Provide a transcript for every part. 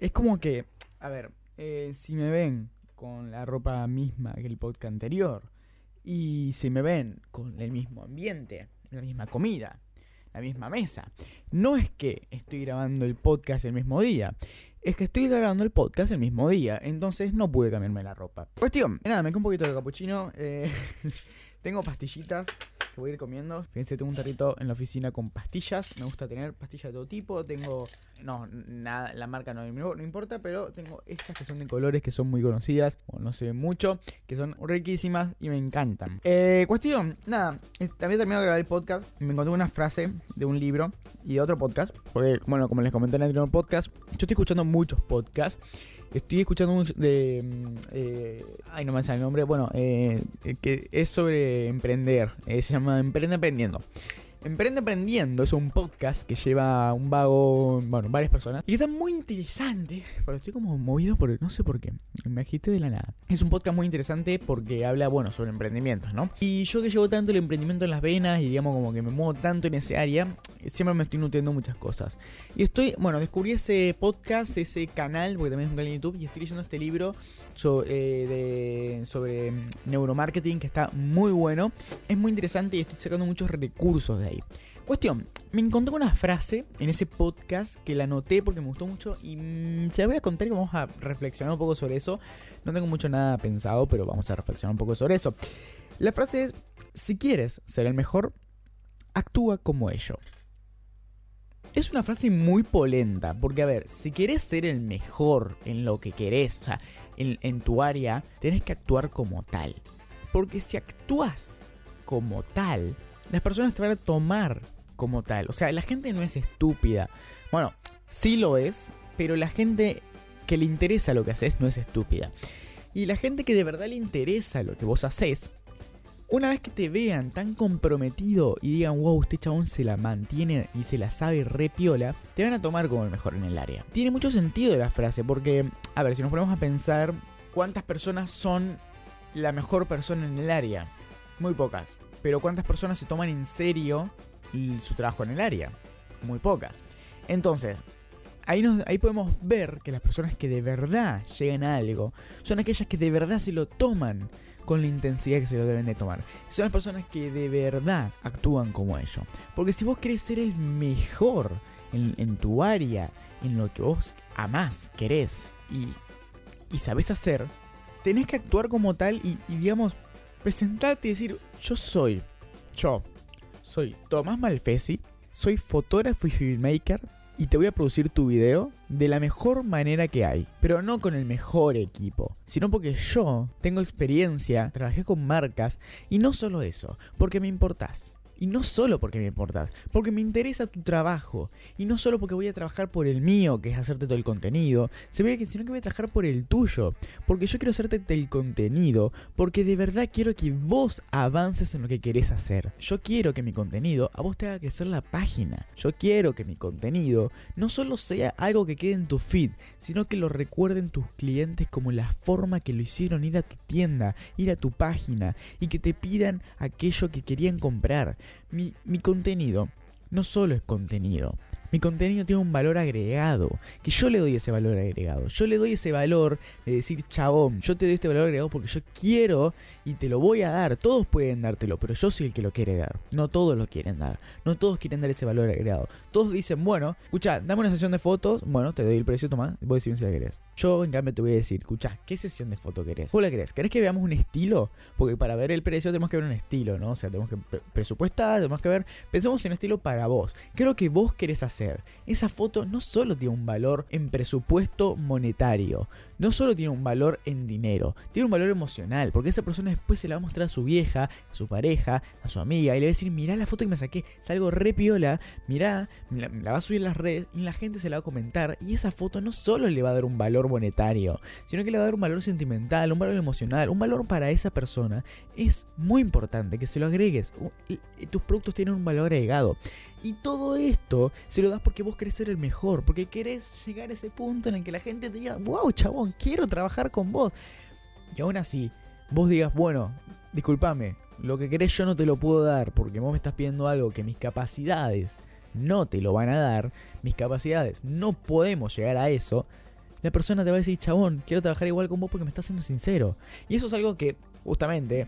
Es como que, a ver, eh, si me ven con la ropa misma que el podcast anterior, y si me ven con el mismo ambiente, la misma comida, la misma mesa, no es que estoy grabando el podcast el mismo día, es que estoy grabando el podcast el mismo día, entonces no pude cambiarme la ropa. Cuestión, nada, me quedé un poquito de capuchino, eh, tengo pastillitas que voy a ir comiendo. Fíjense, tengo un tarrito en la oficina con pastillas. Me gusta tener pastillas de todo tipo. Tengo. No, nada, la marca no, no importa, pero tengo estas que son de colores que son muy conocidas. Bueno, no se ven mucho, que son riquísimas y me encantan. Eh, cuestión, nada, también terminado de grabar el podcast. Me encontré una frase de un libro y de otro podcast. Porque, bueno, como les comenté en el anterior podcast, yo estoy escuchando muchos podcasts. Estoy escuchando un de. Mm, eh, ay, no me sale el nombre. Bueno, eh, que es sobre emprender. Eh, se llama Emprende Aprendiendo. Emprende Aprendiendo es un podcast que lleva un vago, bueno, varias personas. Y está muy interesante, pero estoy como movido por, no sé por qué, me agité de la nada. Es un podcast muy interesante porque habla, bueno, sobre emprendimientos, ¿no? Y yo que llevo tanto el emprendimiento en las venas y digamos como que me muevo tanto en ese área, siempre me estoy nutriendo muchas cosas. Y estoy, bueno, descubrí ese podcast, ese canal, porque también es un canal de YouTube, y estoy leyendo este libro sobre, de, sobre neuromarketing que está muy bueno. Es muy interesante y estoy sacando muchos recursos de Cuestión, me encontré una frase en ese podcast que la anoté porque me gustó mucho y mm, se la voy a contar y vamos a reflexionar un poco sobre eso. No tengo mucho nada pensado, pero vamos a reflexionar un poco sobre eso. La frase es, si quieres ser el mejor, actúa como ello. Es una frase muy polenta, porque a ver, si querés ser el mejor en lo que querés, o sea, en, tu área, tenés que actuar como tal. Porque si actúas como tal, las personas te van a tomar como tal. O sea, la gente no es estúpida. Bueno, sí lo es, pero la gente que le interesa lo que haces no es estúpida. Y la gente que de verdad le interesa lo que vos haces, una vez que te vean tan comprometido y digan, wow, este chabón se la mantiene y se la sabe re piola, te van a tomar como el mejor en el área. Tiene mucho sentido la frase, porque, a ver, si nos ponemos a pensar, ¿cuántas personas son la mejor persona en el área? Muy pocas. Pero ¿cuántas personas se toman en serio su trabajo en el área? Muy pocas. Entonces, ahí, ahí podemos ver que las personas que de verdad llegan a algo son aquellas que de verdad se lo toman con la intensidad que se lo deben de tomar. Son las personas que de verdad actúan como ellos. Porque si vos querés ser el mejor en, tu área, en lo que vos amás, querés y, y sabés hacer, tenés que actuar como tal y, y digamos, presentarte y decir, yo soy, yo, soy Tomás Malfesi, soy fotógrafo y filmmaker y te voy a producir tu video de la mejor manera que hay. Pero no con el mejor equipo, sino porque yo tengo experiencia, trabajé con marcas y no solo eso, porque me importás. Y no solo porque me importas, porque me interesa tu trabajo. Y no solo porque voy a trabajar por el mío, que es hacerte todo el contenido, sino que voy a trabajar por el tuyo. Porque yo quiero hacerte el contenido, porque de verdad quiero que vos avances en lo que querés hacer. Yo quiero que mi contenido a vos te haga crecer la página. Yo quiero que mi contenido no solo sea algo que quede en tu feed, sino que lo recuerden tus clientes como la forma que lo hicieron ir a tu tienda, ir a tu página y que te pidan aquello que querían comprar mi, mi contenido no solo es contenido, mi contenido tiene un valor agregado, que yo le doy ese valor agregado. Yo le doy ese valor de decir, chabón, yo te doy este valor agregado porque yo quiero y te lo voy a dar. Todos pueden dártelo, pero yo soy el que lo quiere dar. No todos lo quieren dar. No todos quieren dar ese valor agregado. Todos dicen, bueno, escucha, dame una sesión de fotos. Bueno, te doy el precio, toma, voy a decir si la querés. Yo, en cambio, te voy a decir, escucha, ¿qué sesión de foto querés? ¿Vos la querés? ¿Querés que veamos un estilo? Porque para ver el precio tenemos que ver un estilo, ¿no? O sea, tenemos que presupuestar, tenemos que ver. Pensemos en un estilo para vos. ¿Qué es lo que vos querés hacer? Esa foto no solo tiene un valor en presupuesto monetario, no solo tiene un valor en dinero, tiene un valor emocional, porque esa persona después se la va a mostrar a su vieja, a su pareja, a su amiga, y le va a decir, mirá la foto que me saqué, es algo re piola, mirá, la va a subir en las redes y la gente se la va a comentar, y esa foto no solo le va a dar un valor monetario, sino que le va a dar un valor sentimental, un valor emocional, un valor para esa persona. Es muy importante que se lo agregues, tus productos tienen un valor agregado. Y todo esto se lo das porque vos querés ser el mejor, porque querés llegar a ese punto en el que la gente te diga, wow, chabón, quiero trabajar con vos. Y aún así, vos digas, bueno, discúlpame, lo que querés yo no te lo puedo dar porque vos me estás pidiendo algo que mis capacidades no te lo van a dar, mis capacidades no podemos llegar a eso. la persona te va a decir, chabón, quiero trabajar igual con vos porque me estás siendo sincero. Y eso es algo que, justamente,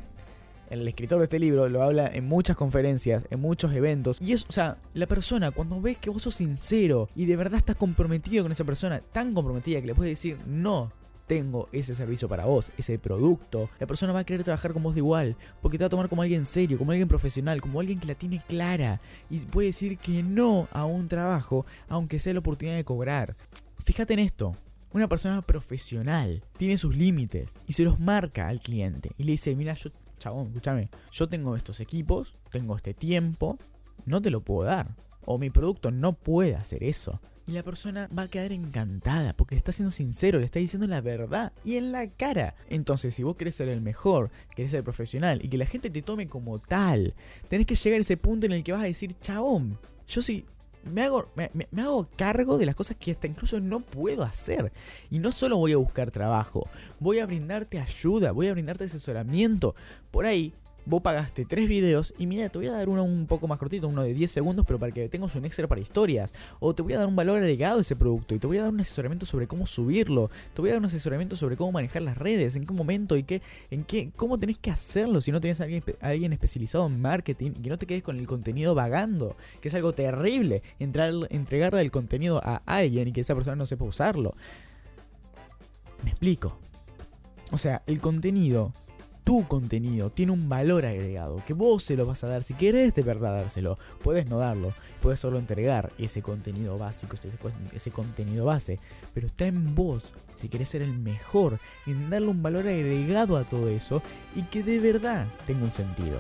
el escritor de este libro lo habla en muchas conferencias, en muchos eventos. Y es, o sea, la persona, cuando ves que vos sos sincero y de verdad estás comprometido con esa persona, tan comprometida que le puedes decir, no, tengo ese servicio para vos, ese producto, la persona va a querer trabajar con vos de igual, porque te va a tomar como alguien serio, como alguien profesional, como alguien que la tiene clara y puede decir que no a un trabajo, aunque sea la oportunidad de cobrar. Fíjate en esto. Una persona profesional tiene sus límites y se los marca al cliente y le dice, mira, yo, chabón, escúchame, yo tengo estos equipos, tengo este tiempo, no te lo puedo dar. O mi producto no puede hacer eso. Y la persona va a quedar encantada porque está siendo sincero, le está diciendo la verdad y en la cara. Entonces, si vos querés ser el mejor, querés ser profesional y que la gente te tome como tal, tenés que llegar a ese punto en el que vas a decir, chabón, yo sí me hago, me, hago cargo de las cosas que hasta incluso no puedo hacer. Y no solo voy a buscar trabajo, voy a brindarte ayuda, voy a brindarte asesoramiento. Por ahí vos pagaste tres videos y mira, te voy a dar uno un poco más cortito, uno de 10 segundos, pero para que tengas un extra para historias. O te voy a dar un valor agregado a ese producto y te voy a dar un asesoramiento sobre cómo subirlo. Te voy a dar un asesoramiento sobre cómo manejar las redes, en qué momento y qué, en qué, cómo tenés que hacerlo si no tienes a alguien, alguien especializado en marketing y que no te quedes con el contenido vagando, que es algo terrible, entrar, entregarle el contenido a alguien y que esa persona no sepa usarlo. Me explico. O sea, el contenido tu contenido tiene un valor agregado, que vos se lo vas a dar si querés de verdad dárselo. Puedes no darlo, puedes solo entregar ese contenido básico, ese, contenido base, pero está en vos si querés ser el mejor, en darle un valor agregado a todo eso y que de verdad tenga un sentido.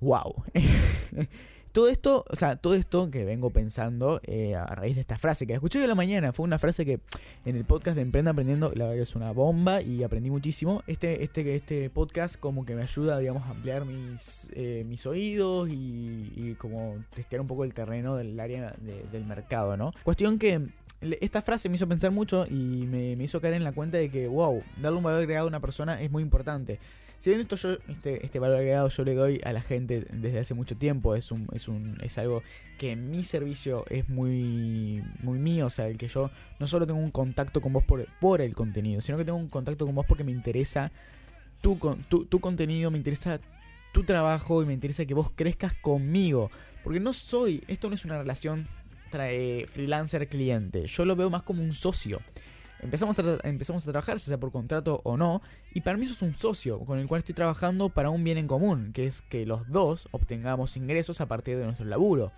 ¡Wow! Todo esto, o sea, todo esto que vengo pensando eh, a raíz de esta frase que la escuché hoy la mañana, fue una frase que en el podcast de Emprenda Aprendiendo, la verdad es una bomba y aprendí muchísimo. Este, este, este podcast como que me ayuda, digamos, a ampliar mis, eh, mis oídos y, como testear un poco el terreno del área del mercado, ¿no? Cuestión que esta frase me hizo pensar mucho y me, me, hizo caer en la cuenta de que, wow, darle un valor agregado a una persona es muy importante. Si bien esto yo, este, este valor agregado yo le doy a la gente desde hace mucho tiempo, es un, es un, es algo que mi servicio es muy, muy mío, o sea, el que yo no solo tengo un contacto con vos por, por el contenido, sino que tengo un contacto con vos porque me interesa tu, tu, tu contenido, me interesa tu trabajo y me interesa que vos crezcas conmigo. Porque no soy, esto no es una relación trae freelancer-cliente, yo lo veo más como un socio empezamos a, empezamos a trabajar, sea por contrato o no, y para mí eso es un socio con el cual estoy trabajando para un bien en común, que es que los dos obtengamos ingresos a partir de nuestro laburo.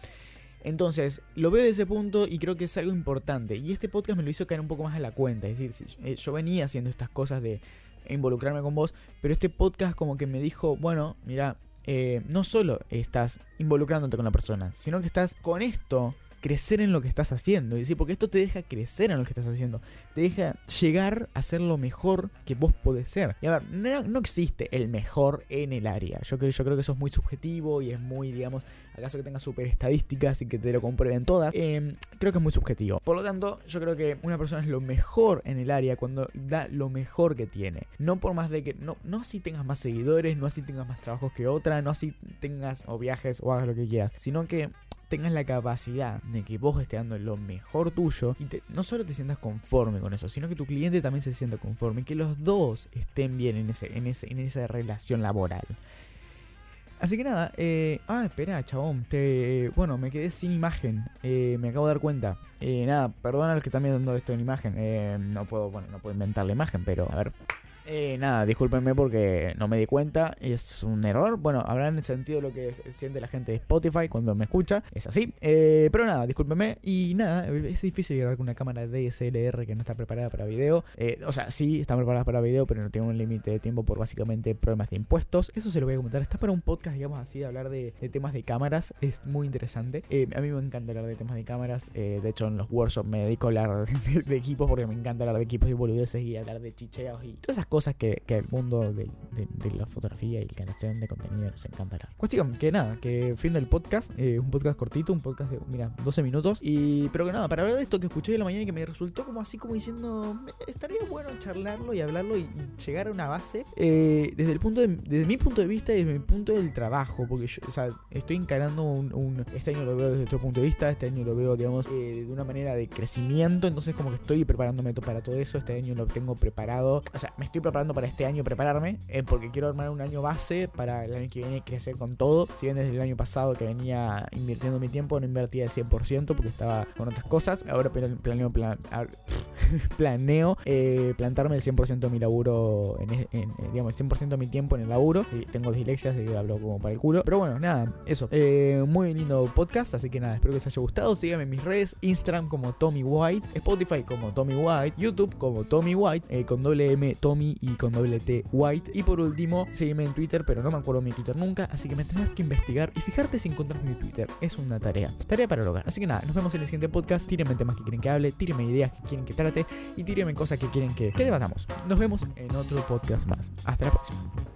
Entonces, lo veo desde ese punto y creo que es algo importante. Y este podcast me lo hizo caer un poco más en la cuenta. Es decir, eh, yo venía haciendo estas cosas de involucrarme con vos, pero este podcast como que me dijo, bueno, mira, eh, no solo estás involucrándote con la persona, sino que estás con esto crecer en lo que estás haciendo. decir, porque esto te deja crecer en lo que estás haciendo. Te deja llegar a ser lo mejor que vos podés ser. Y a ver, no, existe el mejor en el área. Yo creo, yo creo que eso es muy subjetivo y es muy, digamos, acaso que tengas super estadísticas y que te lo comprueben todas. Em, creo que es muy subjetivo. Por lo tanto, yo creo que una persona es lo mejor en el área cuando da lo mejor que tiene. No por más de que, no, no así tengas más seguidores, no así tengas más trabajos que otra, no así tengas o viajes o hagas lo que quieras, sino que tengas la capacidad de que vos estés dando lo mejor tuyo y no solo te sientas conforme con eso, sino que tu cliente también se sienta conforme y que los dos estén bien en, ese, en, ese, en esa relación laboral. Así que nada, eh, ah, espera, chabón, te, bueno, me quedé sin imagen, eh, me acabo de dar cuenta. Eh, nada, perdona a los que están viendo esto en imagen, eh, no puedo, bueno, no puedo inventar la imagen, pero a ver, eh, nada, discúlpenme porque no me di cuenta, es un error. Bueno, habrán sentido lo que siente la gente de Spotify cuando me escucha, es así. Eh, pero nada, discúlpenme. Y nada, es difícil grabar con una cámara DSLR que no está preparada para video. Eh, o sea, sí, está preparada para video, pero no tiene un límite de tiempo por básicamente problemas de impuestos. Eso se lo voy a comentar. Está para un podcast, digamos así, de hablar de, temas de cámaras. Es muy interesante. a mí me encanta hablar de temas de cámaras. de hecho, en los workshops me dedico a hablar de, equipos porque me encanta hablar de equipos y boludeces y hablar de chicheos y todas esas cosas cosas que, que el mundo de, de, la fotografía y la creación de contenido nos encantará. Cuestión, que nada, que fin del podcast, eh, un podcast cortito, un podcast de, mira, 12 minutos. Y, pero que nada, para hablar de esto que escuché de la mañana y que me resultó como así como diciendo, estaría bueno charlarlo y hablarlo y, llegar a una base eh, desde el punto de, desde mi punto de vista y desde mi punto del trabajo, porque yo, o sea, estoy encarando un, este año lo veo desde otro punto de vista, este año lo veo, digamos, eh, de una manera de crecimiento, entonces como que estoy preparándome para todo eso, este año lo tengo preparado, o sea, me estoy preparando para este año prepararme, eh, porque quiero armar un año base para el año que viene crecer con todo, si bien desde el año pasado que venía invirtiendo mi tiempo, no invertía el 100% porque estaba con otras cosas, ahora planeo, plan, planeo eh, plantarme el 100% de mi laburo, en, digamos, el 100% de mi tiempo en el laburo, y tengo dislexia, así que hablo como para el culo, pero bueno, nada, eso, muy lindo podcast, así que nada, espero que les haya gustado, síganme en mis redes, Instagram como Tommy White, Spotify como Tommy White, YouTube como Tommy White, eh, con doble M Tommy y con doble T White. Y por último, sígueme en Twitter, pero no me acuerdo mi Twitter nunca, así que me tendrás que investigar y fijarte si encontrar mi Twitter. Es una tarea. Tarea para lograr. Así que nada, nos vemos en el siguiente podcast. Tírenme temas que quieren que hable, tírenme ideas que quieren que trate y tírenme cosas que quieren que, que debatamos. Nos vemos en otro podcast más. Hasta la próxima.